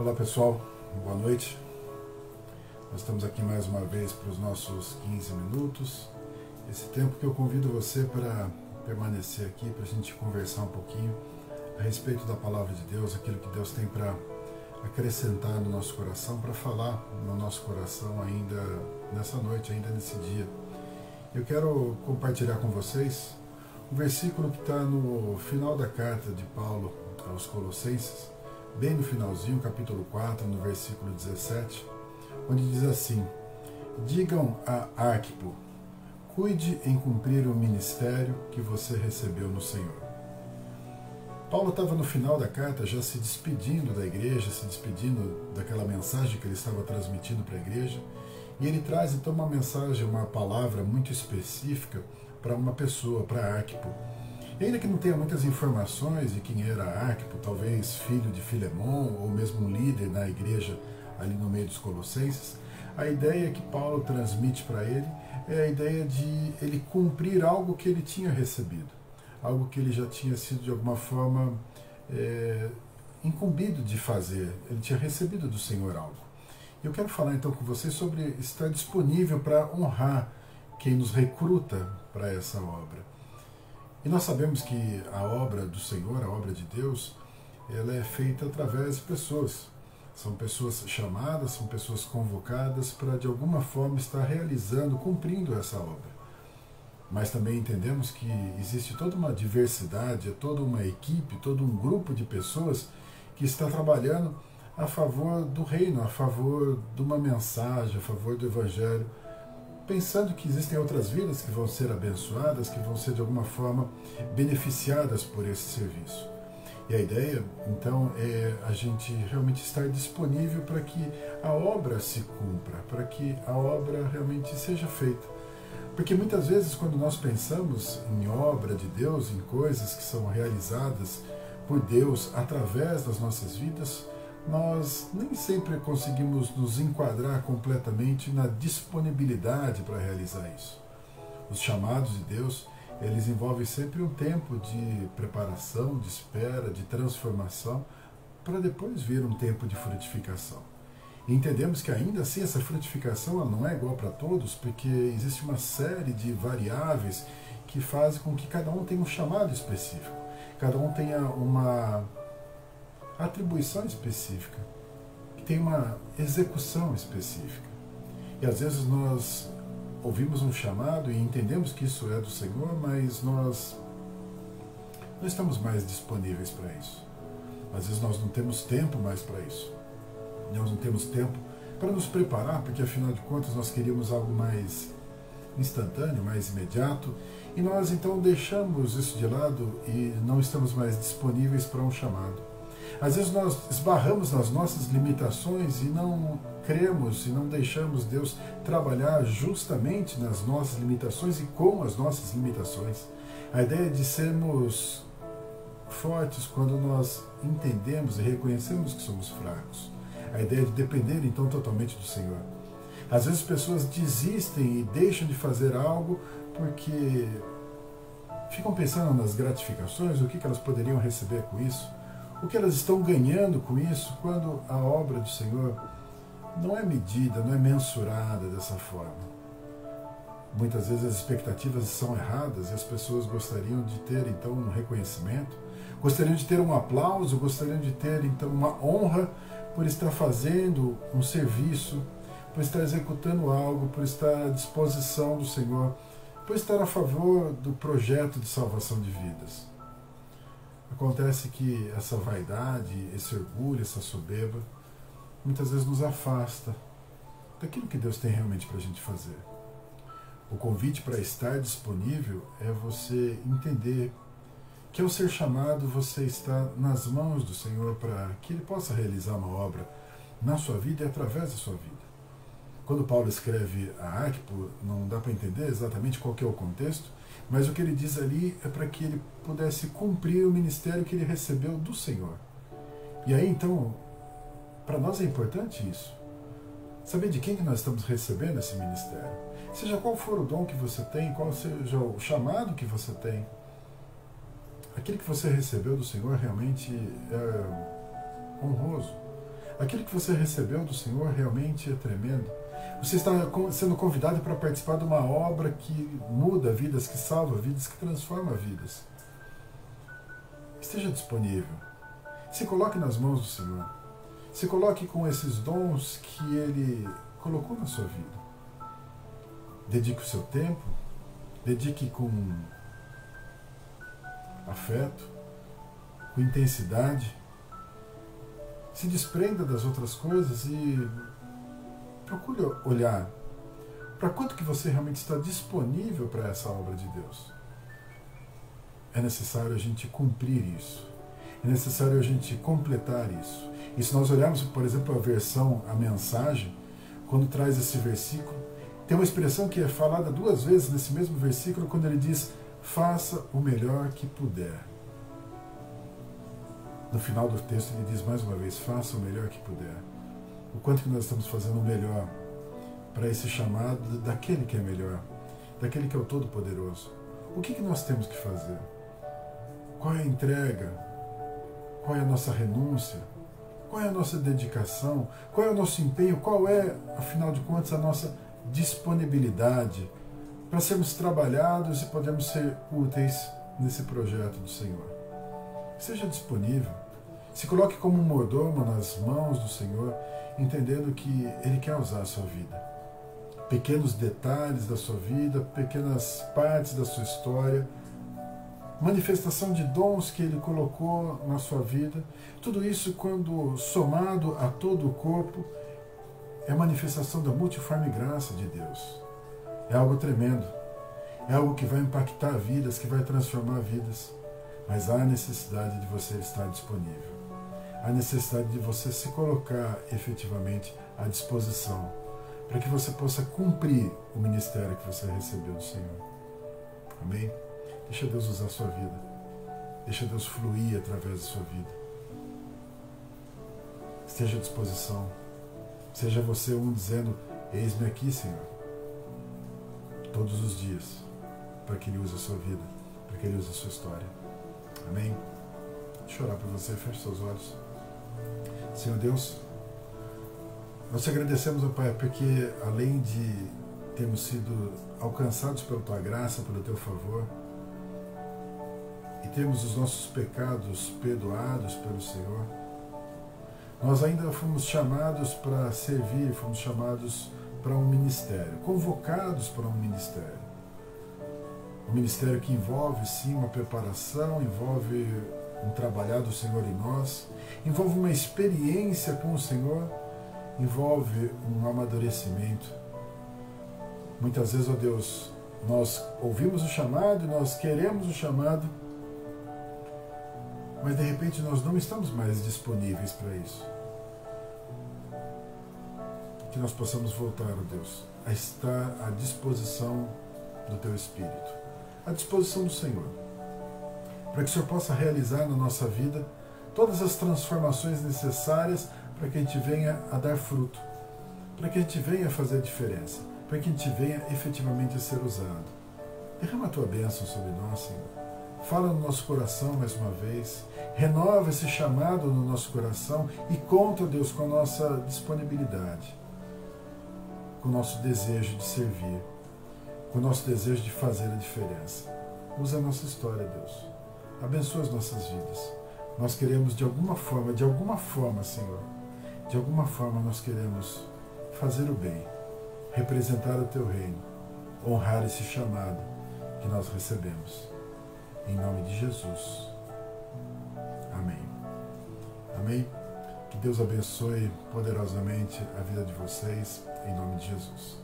Olá pessoal, boa noite. Nós estamos aqui mais uma vez para os nossos 15 minutos. Esse tempo que eu convido você para permanecer aqui, para a gente conversar um pouquinho a respeito da palavra de Deus, aquilo que Deus tem para acrescentar no nosso coração, para falar no nosso coração ainda nessa noite, ainda nesse dia. Eu quero compartilhar com vocês um versículo que está no final da carta de Paulo aos Colossenses, bem no finalzinho, capítulo 4, no versículo 17, onde diz assim: Digam a Arquipo, cuide em cumprir o ministério que você recebeu no Senhor. Paulo estava no final da carta já se despedindo da igreja, se despedindo daquela mensagem que ele estava transmitindo para a igreja, e ele traz então uma mensagem, uma palavra muito específica para uma pessoa, para Arquipo. Ainda que não tenha muitas informações de quem era Arquipo, talvez filho de Filemon ou mesmo um líder na igreja ali no meio dos Colossenses, a ideia que Paulo transmite para ele é a ideia de ele cumprir algo que ele tinha recebido, algo que ele já tinha sido de alguma forma é, incumbido de fazer, ele tinha recebido do Senhor algo. Eu quero falar então com vocês sobre estar disponível para honrar quem nos recruta para essa obra. E nós sabemos que a obra do Senhor, a obra de Deus, ela é feita através de pessoas. São pessoas chamadas, são pessoas convocadas para de alguma forma estar realizando, cumprindo essa obra. Mas também entendemos que existe toda uma diversidade, toda uma equipe, todo um grupo de pessoas que está trabalhando a favor do reino, a favor de uma mensagem, a favor do evangelho, pensando que existem outras vidas que vão ser abençoadas, que vão ser de alguma forma beneficiadas por esse serviço. E a ideia, então, é a gente realmente estar disponível para que a obra se cumpra, para que a obra realmente seja feita. Porque muitas vezes, quando nós pensamos em obra de Deus, em coisas que são realizadas por Deus através das nossas vidas, nós nem sempre conseguimos nos enquadrar completamente na disponibilidade para realizar isso. Os chamados de Deus, eles envolvem sempre um tempo de preparação, de espera, de transformação, para depois vir um tempo de frutificação. E entendemos que ainda assim essa frutificação ela não é igual para todos, porque existe uma série de variáveis que fazem com que cada um tenha um chamado específico, cada um tenha uma atribuição específica, que tem uma execução específica. E às vezes nós ouvimos um chamado e entendemos que isso é do Senhor, mas nós não estamos mais disponíveis para isso. Às vezes nós não temos tempo mais para isso. Nós não temos tempo para nos preparar, porque afinal de contas nós queríamos algo mais instantâneo, mais imediato, e nós então deixamos isso de lado e não estamos mais disponíveis para um chamado. Às vezes nós esbarramos nas nossas limitações e não cremos e não deixamos Deus trabalhar justamente nas nossas limitações e com as nossas limitações. A ideia de sermos fortes quando nós entendemos e reconhecemos que somos fracos. A ideia de depender então totalmente do Senhor. Às vezes pessoas desistem e deixam de fazer algo porque ficam pensando nas gratificações, o que elas poderiam receber com isso o que elas estão ganhando com isso quando a obra do Senhor não é medida, não é mensurada dessa forma. Muitas vezes as expectativas são erradas e as pessoas gostariam de ter então um reconhecimento, gostariam de ter um aplauso, gostariam de ter então uma honra por estar fazendo um serviço, por estar executando algo, por estar à disposição do Senhor, por estar a favor do projeto de salvação de vidas. Acontece que essa vaidade, esse orgulho, essa soberba, muitas vezes nos afasta daquilo que Deus tem realmente para a gente fazer. O convite para estar disponível é você entender que ao ser chamado você está nas mãos do Senhor para que Ele possa realizar uma obra na sua vida e através da sua vida. Quando Paulo escreve a Arquipo, não dá para entender exatamente qual é o contexto, mas o que ele diz ali é para que ele pudesse cumprir o ministério que ele recebeu do Senhor. E aí então, para nós é importante isso. Saber de quem que nós estamos recebendo esse ministério. Seja qual for o dom que você tem, qual seja o chamado que você tem. Aquilo que você recebeu do Senhor realmente é honroso. Aquilo que você recebeu do Senhor realmente é tremendo. Você está sendo convidado para participar de uma obra que muda vidas, que salva vidas, que transforma vidas. Esteja disponível. Se coloque nas mãos do Senhor. Se coloque com esses dons que Ele colocou na sua vida. Dedique o seu tempo, dedique com afeto, com intensidade. Se desprenda das outras coisas e procure olhar para quanto que você realmente está disponível para essa obra de Deus. É necessário a gente cumprir isso. É necessário a gente completar isso. E se nós olharmos, por exemplo, a versão, a mensagem, quando traz esse versículo, tem uma expressão que é falada duas vezes nesse mesmo versículo, quando ele diz: faça o melhor que puder. No final do texto ele diz mais uma vez: faça o melhor que puder o quanto que nós estamos fazendo o melhor para esse chamado daquele que é melhor, daquele que é o Todo-Poderoso. O que, que nós temos que fazer? Qual é a entrega? Qual é a nossa renúncia? Qual é a nossa dedicação? Qual é o nosso empenho? Qual é, afinal de contas, a nossa disponibilidade para sermos trabalhados e podermos ser úteis nesse projeto do Senhor? Seja disponível. Se coloque como um mordomo nas mãos do Senhor entendendo que Ele quer usar a sua vida. Pequenos detalhes da sua vida, pequenas partes da sua história, manifestação de dons que Ele colocou na sua vida, tudo isso, quando somado a todo o corpo, é manifestação da multiforme graça de Deus. É algo tremendo. É algo que vai impactar vidas, que vai transformar vidas. Mas há necessidade de você estar disponível a necessidade de você se colocar efetivamente à disposição para que você possa cumprir o ministério que você recebeu do Senhor. Amém? Deixa Deus usar a sua vida. Deixa Deus fluir através da sua vida. Esteja à disposição. Seja você um dizendo: Eis-me aqui, Senhor. Todos os dias. Para que Ele use a sua vida. Para que Ele use a sua história. Amém? Deixa eu orar por você. Feche seus olhos. Senhor Deus, nós te agradecemos, ó Pai, porque além de termos sido alcançados pela tua graça, pelo teu favor, e termos os nossos pecados perdoados pelo Senhor, nós ainda fomos chamados para servir, fomos chamados para um ministério, convocados para um ministério. Um ministério que envolve, sim, uma preparação, envolve um trabalhar do Senhor em nós, envolve uma experiência com o Senhor, envolve um amadurecimento. Muitas vezes, ó Deus, nós ouvimos o chamado, nós queremos o chamado, mas de repente nós não estamos mais disponíveis para isso. Que nós possamos voltar, ó Deus, a estar à disposição do Teu Espírito, à disposição do Senhor para que o Senhor possa realizar na nossa vida todas as transformações necessárias para que a gente venha a dar fruto, para que a gente venha a fazer a diferença, para que a gente venha efetivamente a ser usado. Derrama a tua bênção sobre nós, Senhor. Fala no nosso coração mais uma vez. Renova esse chamado no nosso coração e conta, Deus, com a nossa disponibilidade, com o nosso desejo de servir, com o nosso desejo de fazer a diferença. Usa a nossa história, Deus Abençoa as nossas vidas. Nós queremos de alguma forma, de alguma forma, Senhor, de alguma forma nós queremos fazer o bem, representar o teu reino, honrar esse chamado que nós recebemos. Em nome de Jesus. Amém. Amém. Que Deus abençoe poderosamente a vida de vocês, em nome de Jesus.